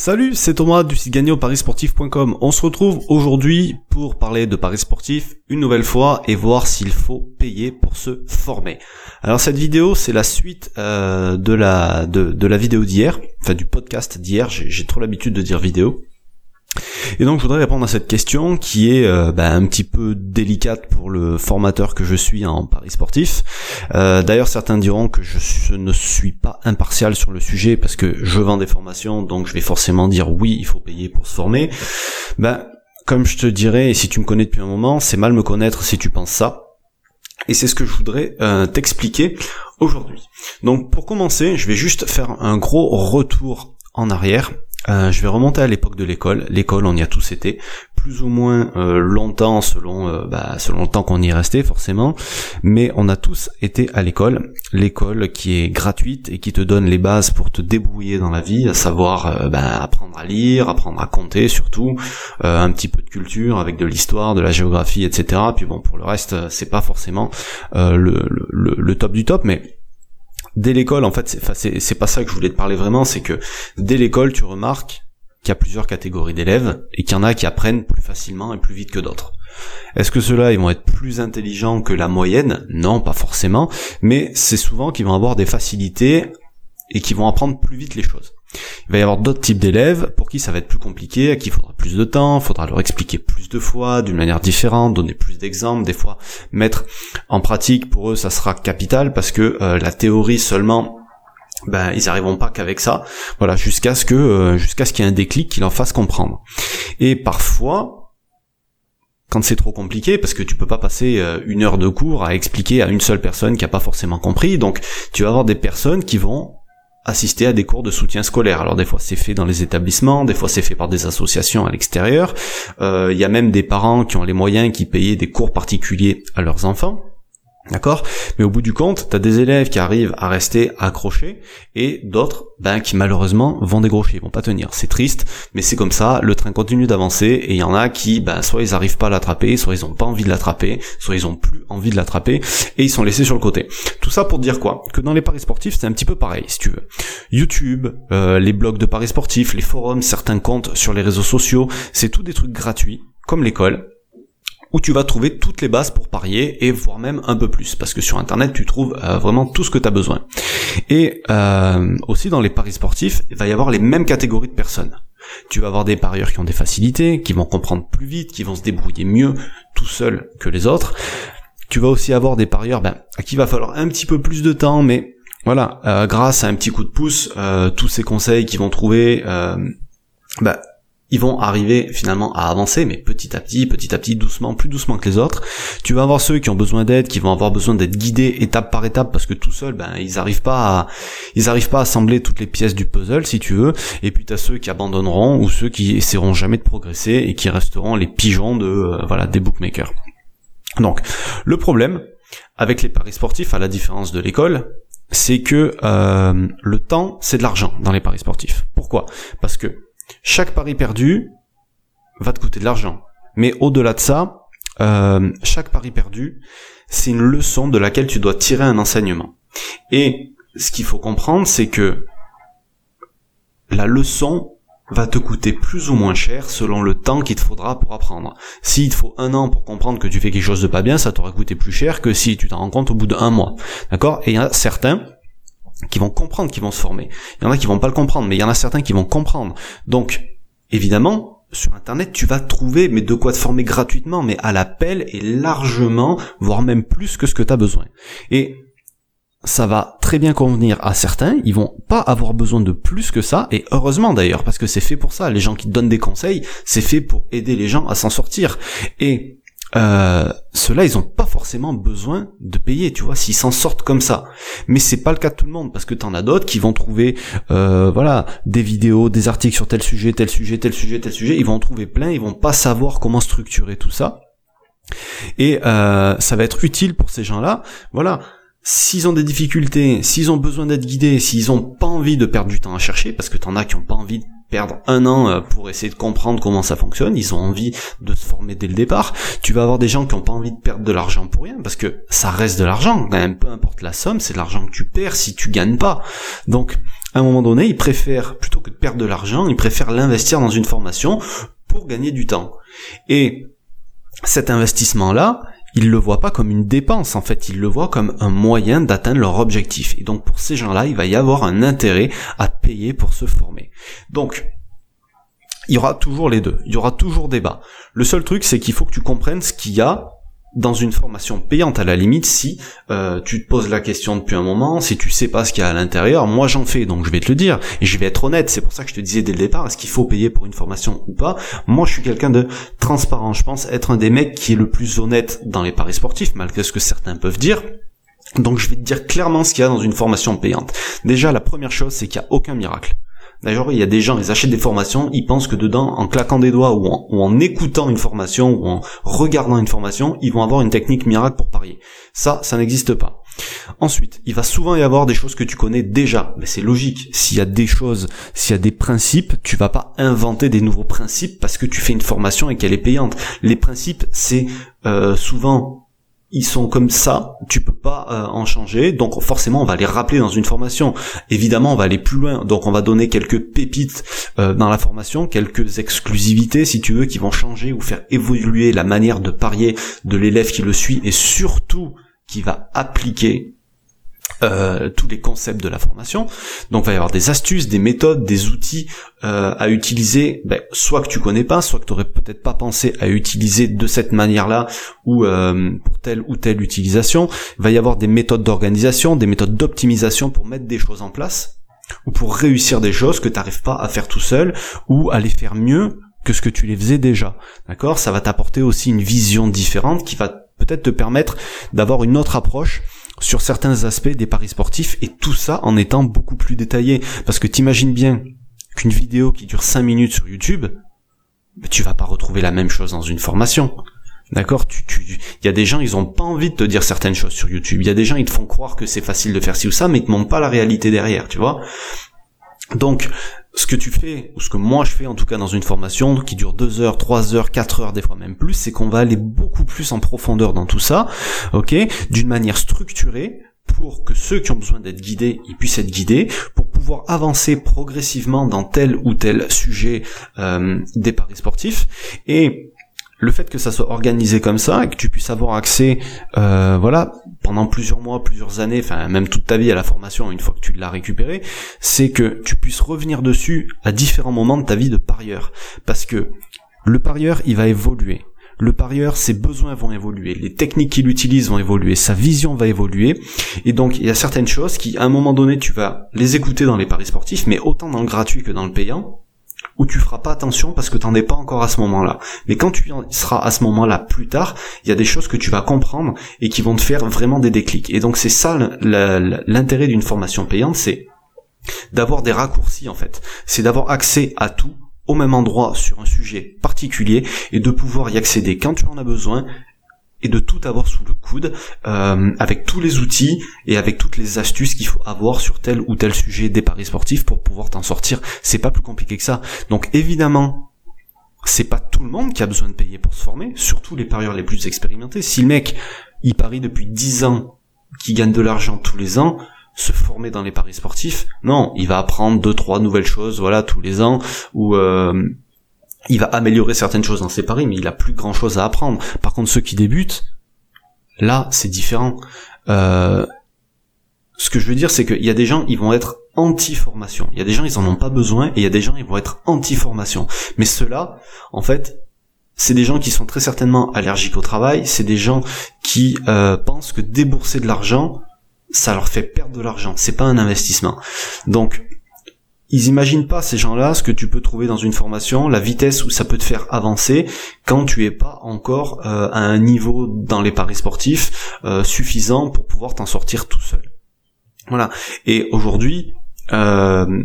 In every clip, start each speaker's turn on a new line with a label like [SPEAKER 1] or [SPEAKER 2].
[SPEAKER 1] Salut, c'est Thomas du site gagné parisportif.com. On se retrouve aujourd'hui pour parler de paris sportif une nouvelle fois et voir s'il faut payer pour se former. Alors cette vidéo, c'est la suite euh, de la de la vidéo d'hier, enfin du podcast d'hier. J'ai trop l'habitude de dire vidéo. Et donc je voudrais répondre à cette question qui est euh, bah, un petit peu délicate pour le formateur que je suis en paris sportif. Euh, d'ailleurs certains diront que je, ne suis pas impartial sur le sujet parce que je vends des formations, donc je vais forcément dire oui, il faut payer pour se former. Ben, comme je te dirais, et si tu me connais depuis un moment, c'est mal me connaître si tu penses ça. Et c'est ce que je voudrais euh, t'expliquer aujourd'hui. Donc pour commencer, je vais juste faire un gros retour en arrière euh, je vais remonter à l'époque de l'école. L'école, on y a tous été, plus ou moins euh, longtemps selon euh, bah, selon le temps qu'on y est resté forcément, mais on a tous été à l'école. L'école qui est gratuite et qui te donne les bases pour te débrouiller dans la vie, à savoir bah, apprendre à lire, apprendre à compter surtout, un petit peu de culture avec de l'histoire, de la géographie, etc. Puis bon, pour le reste, c'est pas forcément le, le, le top du top, mais dès l'école, en fait, c'est pas ça que je voulais te parler vraiment, c'est que dès l'école, tu remarques qu'il y a plusieurs catégories d'élèves et qu'il y en a qui apprennent plus facilement et plus vite que d'autres. Est-ce que ceux-là, ils vont être plus intelligents que la moyenne? Non, pas forcément, mais c'est souvent qu'ils vont avoir des facilités et qui vont apprendre plus vite les choses. Il va y avoir d'autres types d'élèves pour qui ça va être plus compliqué, à qui il faudra plus de temps, il faudra leur expliquer plus de fois, d'une manière différente, donner plus d'exemples, des fois mettre en pratique pour eux ça sera capital parce que euh, la théorie seulement ben ils arriveront pas qu'avec ça. Voilà jusqu'à ce que euh, jusqu'à ce qu'il y ait un déclic qui leur fasse comprendre. Et parfois quand c'est trop compliqué, parce que tu peux pas passer euh, une heure de cours à expliquer à une seule personne qui a pas forcément compris, donc tu vas avoir des personnes qui vont assister à des cours de soutien scolaire. Alors des fois c'est fait dans les établissements, des fois c'est fait par des associations à l'extérieur. Euh, il y a même des parents qui ont les moyens qui payaient des cours particuliers à leurs enfants. D'accord? Mais au bout du compte, t'as des élèves qui arrivent à rester accrochés et d'autres ben, qui malheureusement vont décrocher, ils vont pas tenir. C'est triste, mais c'est comme ça, le train continue d'avancer et il y en a qui, ben, soit ils arrivent pas à l'attraper, soit ils ont pas envie de l'attraper, soit ils ont plus envie de l'attraper et ils sont laissés sur le côté. Tout ça pour dire quoi? Que dans les paris sportifs, c'est un petit peu pareil, si tu veux. YouTube, euh, les blogs de paris sportifs, les forums, certains comptes sur les réseaux sociaux, c'est tout des trucs gratuits, comme l'école, où tu vas trouver toutes les bases pour parier et voire même un peu plus parce que sur internet tu trouves euh, vraiment tout ce que tu as besoin. Et euh, aussi dans les paris sportifs, il va y avoir les mêmes catégories de personnes. Tu vas avoir des parieurs qui ont des facilités, qui vont comprendre plus vite, qui vont se débrouiller mieux tout seuls que les autres. Tu vas aussi avoir des parieurs ben, à qui va falloir un petit peu plus de temps, mais voilà, euh, grâce à un petit coup de pouce, tous ces conseils qu'ils vont trouver, ben, ils vont arriver finalement à avancer, mais petit à petit, petit à petit, doucement, plus doucement que les autres. Tu vas avoir ceux qui ont besoin d'aide, qui vont avoir besoin d'être guidés étape par étape, parce que tout seul, ben ils arrivent pas à, ils arrivent pas à assembler toutes les pièces du puzzle, si tu veux. Et puis tu as ceux qui abandonneront ou ceux qui essaieront jamais de progresser et qui resteront les pigeons de, euh, voilà, des bookmakers. Donc, le problème avec les paris sportifs, à la différence de l'école, c'est que euh, le temps, c'est de l'argent dans les paris sportifs. Pourquoi? Parce que chaque pari perdu va te coûter de l'argent. Mais au-delà de ça, euh, chaque pari perdu, c'est une leçon de laquelle tu dois tirer un enseignement. Et ce qu'il faut comprendre, c'est que la leçon va te coûter plus ou moins cher selon le temps qu'il te faudra pour apprendre. S'il te faut un an pour comprendre que tu fais quelque chose de pas bien, ça t'aura coûté plus cher que si tu t'en rends compte au bout d'un mois. D'accord? Et il y a certains qui vont comprendre qui vont se former. Il y en a qui vont pas le comprendre, mais il y en a certains qui vont comprendre. Donc, évidemment, sur internet, tu vas trouver mais de quoi te former gratuitement, mais à l'appel et largement, voire même plus que ce que tu as besoin. Et ça va très bien convenir à certains, ils vont pas avoir besoin de plus que ça, et heureusement d'ailleurs, parce que c'est fait pour ça, les gens qui donnent des conseils, c'est fait pour aider les gens à s'en sortir. Et euh, ceux-là, ils ont pas forcément besoin de payer, tu vois, s'ils s'en sortent comme ça. Mais c'est pas le cas de tout le monde, parce que t'en as d'autres qui vont trouver, euh, voilà, des vidéos, des articles sur tel sujet, tel sujet, tel sujet, tel sujet. Ils vont en trouver plein, ils vont pas savoir comment structurer tout ça. Et euh, ça va être utile pour ces gens-là. Voilà, s'ils ont des difficultés, s'ils ont besoin d'être guidés, s'ils ont pas envie de perdre du temps à chercher, parce que t'en as qui ont pas envie perdre un an euh, pour essayer de comprendre comment ça fonctionne, ils ont envie de se former dès le départ. Tu vas avoir des gens qui n'ont pas envie de perdre de l'argent pour rien, parce que ça reste de l'argent, quand même, peu importe la somme, c'est de l'argent que tu perds si tu gagnes pas. Donc, à un moment donné, ils préfèrent, plutôt que de perdre de l'argent, ils préfèrent l'investir dans une formation pour gagner du temps. Et cet investissement-là, ils le voient pas comme une dépense, en fait, ils le voient comme un moyen d'atteindre leur objectif. Et donc pour ces gens-là, il va y avoir un intérêt à payer pour se former. Donc, il y aura toujours les deux, il y aura toujours débat. Le seul truc, c'est qu'il faut que tu comprennes ce qu'il y a dans une formation payante à la limite si euh, tu te poses la question depuis un moment, si tu sais pas ce qu'il y a à l'intérieur, moi j'en fais donc je vais te le dire et je vais être honnête, c'est pour ça que je te disais dès le départ est-ce qu'il faut payer pour une formation ou pas? Moi je suis quelqu'un de transparent, je pense être un des mecs qui est le plus honnête dans les paris sportifs malgré ce que certains peuvent dire. Donc je vais te dire clairement ce qu'il y a dans une formation payante. Déjà la première chose c'est qu'il n'y a aucun miracle. D'ailleurs, il y a des gens, ils achètent des formations, ils pensent que dedans, en claquant des doigts ou en, écoutant une formation ou en regardant une formation, ils vont avoir une technique miracle pour parier. Ça, ça n'existe pas. Ensuite, il va souvent y avoir des choses que tu connais déjà, mais c'est logique. S'il y a des choses, s'il y a des principes, tu vas pas inventer des nouveaux principes parce que tu fais une formation et qu'elle est payante. Les principes, c'est euh, souvent ils sont comme ça, tu peux pas euh, en changer, donc forcément on va les rappeler dans une formation. Évidemment, on va aller plus loin, donc on va donner quelques pépites euh, dans la formation, quelques exclusivités si tu veux, qui vont changer ou faire évoluer la manière de parier de l'élève qui le suit et surtout qui va appliquer euh, tous les concepts de la formation. Donc il va y avoir des astuces, des méthodes, des outils euh, à utiliser, ben, soit que tu connais pas, soit que tu aurais peut-être pas pensé à utiliser de cette manière-là ou euh, pour telle ou telle utilisation. Il va y avoir des méthodes d'organisation, des méthodes d'optimisation pour mettre des choses en place ou pour réussir des choses que tu n'arrives pas à faire tout seul ou à les faire mieux que ce que tu les faisais déjà. D'accord? Ça va t'apporter aussi une vision différente qui va peut-être te permettre d'avoir une autre approche sur certains aspects des paris sportifs et tout ça en étant beaucoup plus détaillé. Parce que t'imagines bien qu'une vidéo qui dure 5 minutes sur YouTube, tu vas pas retrouver la même chose dans une formation. D'accord? Tu, tu, il y a des gens, ils ont pas envie de te dire certaines choses sur YouTube. Il y a des gens, ils te font croire que c'est facile de faire ci ou ça, mais ils te montrent pas la réalité derrière, tu vois? Donc, ce que tu fais, ou ce que moi je fais en tout cas dans une formation qui dure 2 heures, 3 heures, 4 heures, des fois même plus, c'est qu'on va aller beaucoup plus en profondeur dans tout ça, ok, d'une manière structurée, pour que ceux qui ont besoin d'être guidés, ils puissent être guidés, pour pouvoir avancer progressivement dans tel ou tel sujet euh, des paris sportifs. Et le fait que ça soit organisé comme ça et que tu puisses avoir accès, euh, voilà, pendant plusieurs mois, plusieurs années, enfin même toute ta vie à la formation une fois que tu l'as récupéré, c'est que tu puisses revenir dessus à différents moments de ta vie de parieur, parce que le parieur il va évoluer. Le parieur, ses besoins vont évoluer, les techniques qu'il utilise vont évoluer, sa vision va évoluer, et donc il y a certaines choses qui, à un moment donné, tu vas les écouter dans les paris sportifs, mais autant dans le gratuit que dans le payant, où tu feras pas attention parce que t'en es pas encore à ce moment-là. Mais quand tu seras à ce moment-là plus tard, il y a des choses que tu vas comprendre et qui vont te faire vraiment des déclics. Et donc c'est ça l'intérêt d'une formation payante, c'est d'avoir des raccourcis en fait. C'est d'avoir accès à tout au même endroit sur un sujet particulier et de pouvoir y accéder quand tu en as besoin et de tout avoir sous le coude euh, avec tous les outils et avec toutes les astuces qu'il faut avoir sur tel ou tel sujet des paris sportifs pour pouvoir t'en sortir. C'est pas plus compliqué que ça. Donc évidemment, c'est pas tout le monde qui a besoin de payer pour se former, surtout les parieurs les plus expérimentés. Si le mec, il parie depuis 10 ans, qui gagne de l'argent tous les ans, se former dans les paris sportifs, non, il va apprendre deux trois nouvelles choses, voilà, tous les ans, ou euh, il va améliorer certaines choses dans ses paris, mais il a plus grand chose à apprendre. Par contre, ceux qui débutent, là, c'est différent. Euh, ce que je veux dire, c'est qu'il y a des gens, ils vont être anti-formation. Il y a des gens, ils en ont pas besoin, et il y a des gens, ils vont être anti-formation. Mais ceux-là, en fait, c'est des gens qui sont très certainement allergiques au travail, c'est des gens qui euh, pensent que débourser de l'argent, ça leur fait perdre de l'argent. C'est pas un investissement. Donc, ils imaginent pas ces gens-là ce que tu peux trouver dans une formation, la vitesse où ça peut te faire avancer quand tu es pas encore euh, à un niveau dans les paris sportifs euh, suffisant pour pouvoir t'en sortir tout seul. Voilà. Et aujourd'hui, euh,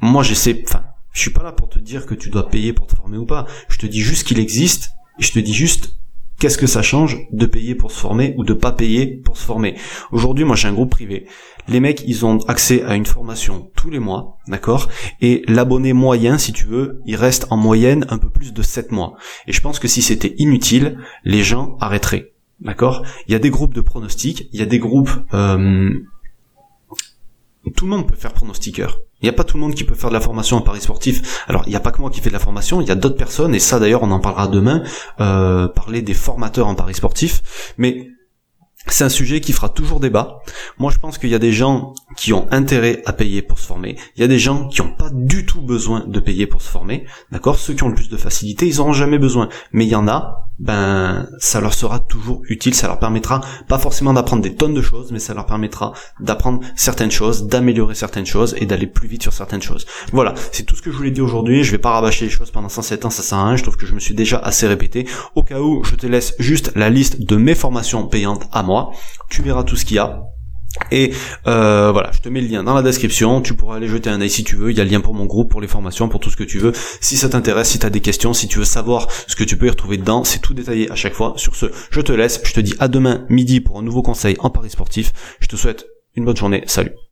[SPEAKER 1] moi j'essaie, enfin, je suis pas là pour te dire que tu dois payer pour te former ou pas. Je te dis juste qu'il existe. Et je te dis juste qu'est-ce que ça change de payer pour se former ou de pas payer pour se former? Aujourd'hui, moi j'ai un groupe privé. Les mecs, ils ont accès à une formation tous les mois, d'accord? Et l'abonné moyen, si tu veux, il reste en moyenne un peu plus de 7 mois. Et je pense que si c'était inutile, les gens arrêteraient. D'accord? Il y a des groupes de pronostics, il y a des groupes... Euh, tout le monde peut faire pronostiqueur. Il n'y a pas tout le monde qui peut faire de la formation en paris sportif. Alors, il n'y a pas que moi qui fais de la formation, il y a d'autres personnes, et ça d'ailleurs on en parlera demain, euh, parler des formateurs en paris sportif. Mais c'est un sujet qui fera toujours débat. Moi, je pense qu'il y a des gens qui ont intérêt à payer pour se former. Il y a des gens qui n'ont pas du tout besoin de payer pour se former. D'accord? Ceux qui ont le plus de facilité, ils n'auront jamais besoin. Mais il y en a, ben, ça leur sera toujours utile. Ça leur permettra pas forcément d'apprendre des tonnes de choses, mais ça leur permettra d'apprendre certaines choses, d'améliorer certaines choses et d'aller plus vite sur certaines choses. Voilà, c'est tout ce que je voulais dire aujourd'hui. Je vais pas rabâcher les choses pendant 107 ans, ça sert à rien. Je trouve que je me suis déjà assez répété. Au cas où, je te laisse juste la liste de mes formations payantes à moi tu verras tout ce qu'il y a. Et euh, voilà, je te mets le lien dans la description, tu pourras aller jeter un œil si tu veux, il y a le lien pour mon groupe, pour les formations, pour tout ce que tu veux. Si ça t'intéresse, si tu des questions, si tu veux savoir ce que tu peux y retrouver dedans, c'est tout détaillé à chaque fois. Sur ce, je te laisse, je te dis à demain midi pour un nouveau conseil en paris sportif. Je te souhaite une bonne journée, salut.